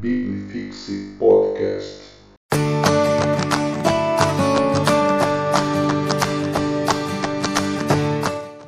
Biblifixe Podcast.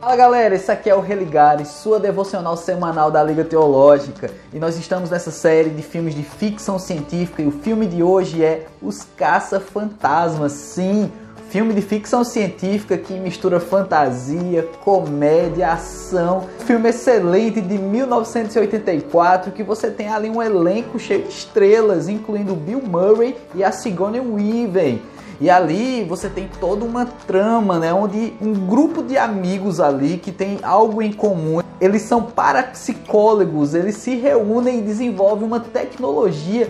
Fala galera, esse aqui é o Religare, sua devocional semanal da Liga Teológica. E nós estamos nessa série de filmes de ficção científica e o filme de hoje é Os Caça-Fantasmas. Sim, filme de ficção científica que mistura fantasia, comédia, ação. Filme excelente de 1984 que você tem ali um elenco cheio de estrelas, incluindo Bill Murray e a Sigourney Weaver. E ali você tem toda uma trama, né, onde um grupo de amigos ali que tem algo em comum. Eles são parapsicólogos, eles se reúnem e desenvolvem uma tecnologia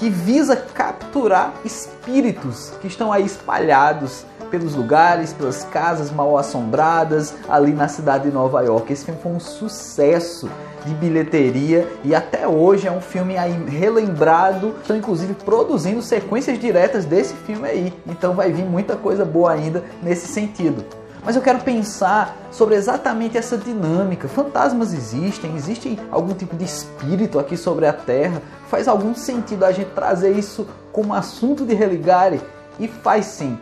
que visa capturar espíritos que estão aí espalhados pelos lugares, pelas casas mal assombradas ali na cidade de Nova York. Esse filme foi um sucesso de bilheteria e até hoje é um filme aí relembrado. Estão inclusive produzindo sequências diretas desse filme aí. Então vai vir muita coisa boa ainda nesse sentido. Mas eu quero pensar sobre exatamente essa dinâmica. Fantasmas existem, existe algum tipo de espírito aqui sobre a Terra. Faz algum sentido a gente trazer isso como assunto de religare? E faz sim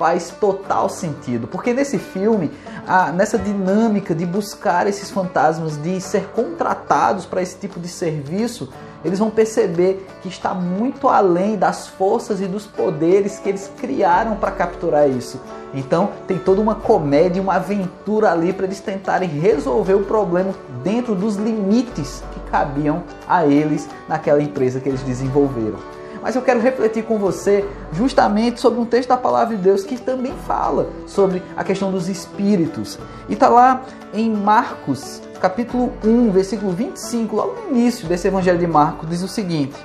faz total sentido, porque nesse filme, a, nessa dinâmica de buscar esses fantasmas, de ser contratados para esse tipo de serviço, eles vão perceber que está muito além das forças e dos poderes que eles criaram para capturar isso. Então tem toda uma comédia, uma aventura ali para eles tentarem resolver o problema dentro dos limites que cabiam a eles naquela empresa que eles desenvolveram mas eu quero refletir com você justamente sobre um texto da palavra de Deus que também fala sobre a questão dos espíritos. E está lá em Marcos, capítulo 1, versículo 25, logo no início desse evangelho de Marcos, diz o seguinte: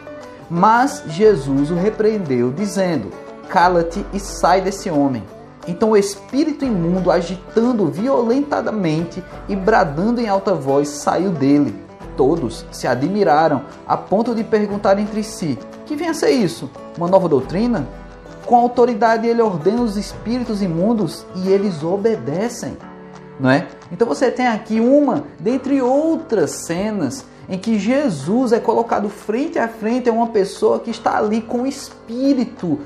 Mas Jesus o repreendeu, dizendo: Cala-te e sai desse homem. Então o espírito imundo, agitando violentamente e bradando em alta voz, saiu dele. Todos se admiraram a ponto de perguntar entre si: que vem a ser isso? Uma nova doutrina? Com autoridade ele ordena os espíritos imundos e eles obedecem, não é? Então você tem aqui uma dentre outras cenas em que Jesus é colocado frente a frente a uma pessoa que está ali com espírito,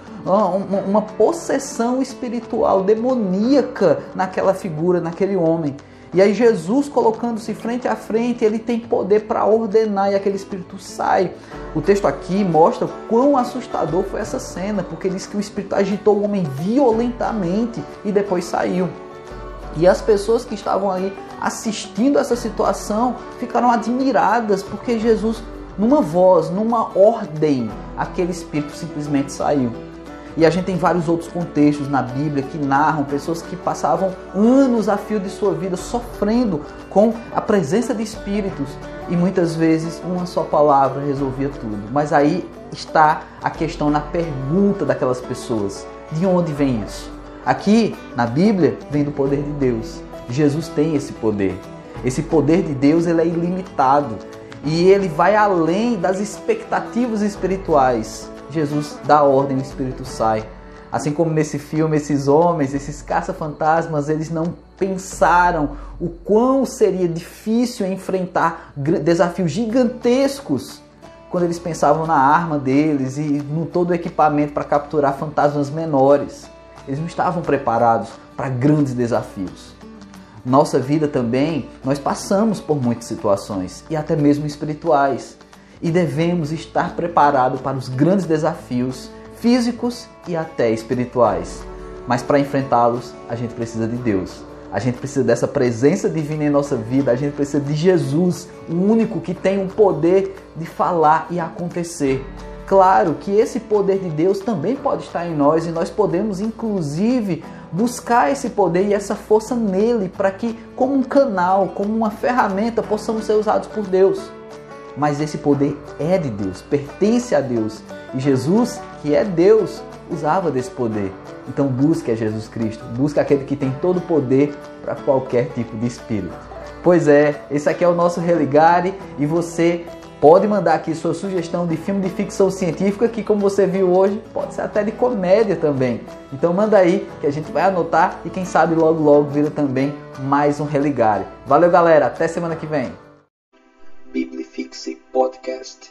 uma possessão espiritual demoníaca naquela figura, naquele homem. E aí Jesus colocando-se frente a frente, ele tem poder para ordenar e aquele espírito sai. O texto aqui mostra quão assustador foi essa cena, porque diz que o espírito agitou o homem violentamente e depois saiu. E as pessoas que estavam ali assistindo essa situação ficaram admiradas porque Jesus, numa voz, numa ordem, aquele espírito simplesmente saiu. E a gente tem vários outros contextos na Bíblia que narram pessoas que passavam anos a fio de sua vida sofrendo com a presença de espíritos e muitas vezes uma só palavra resolvia tudo. Mas aí está a questão na pergunta daquelas pessoas: de onde vem isso? Aqui na Bíblia vem do poder de Deus. Jesus tem esse poder. Esse poder de Deus ele é ilimitado e ele vai além das expectativas espirituais. Jesus dá ordem, o espírito sai. Assim como nesse filme, esses homens, esses caça-fantasmas, eles não pensaram o quão seria difícil enfrentar desafios gigantescos quando eles pensavam na arma deles e no todo o equipamento para capturar fantasmas menores. Eles não estavam preparados para grandes desafios. Nossa vida também, nós passamos por muitas situações e até mesmo espirituais e devemos estar preparados para os grandes desafios físicos e até espirituais. Mas para enfrentá-los, a gente precisa de Deus. A gente precisa dessa presença divina em nossa vida, a gente precisa de Jesus, o único que tem o poder de falar e acontecer. Claro que esse poder de Deus também pode estar em nós e nós podemos, inclusive, buscar esse poder e essa força nele para que, como um canal, como uma ferramenta, possamos ser usados por Deus mas esse poder é de Deus, pertence a Deus. E Jesus, que é Deus, usava desse poder. Então busque a Jesus Cristo, busque aquele que tem todo o poder para qualquer tipo de espírito. Pois é, esse aqui é o nosso Religare e você pode mandar aqui sua sugestão de filme de ficção científica que como você viu hoje, pode ser até de comédia também. Então manda aí que a gente vai anotar e quem sabe logo logo vira também mais um Religare. Valeu galera, até semana que vem. podcast.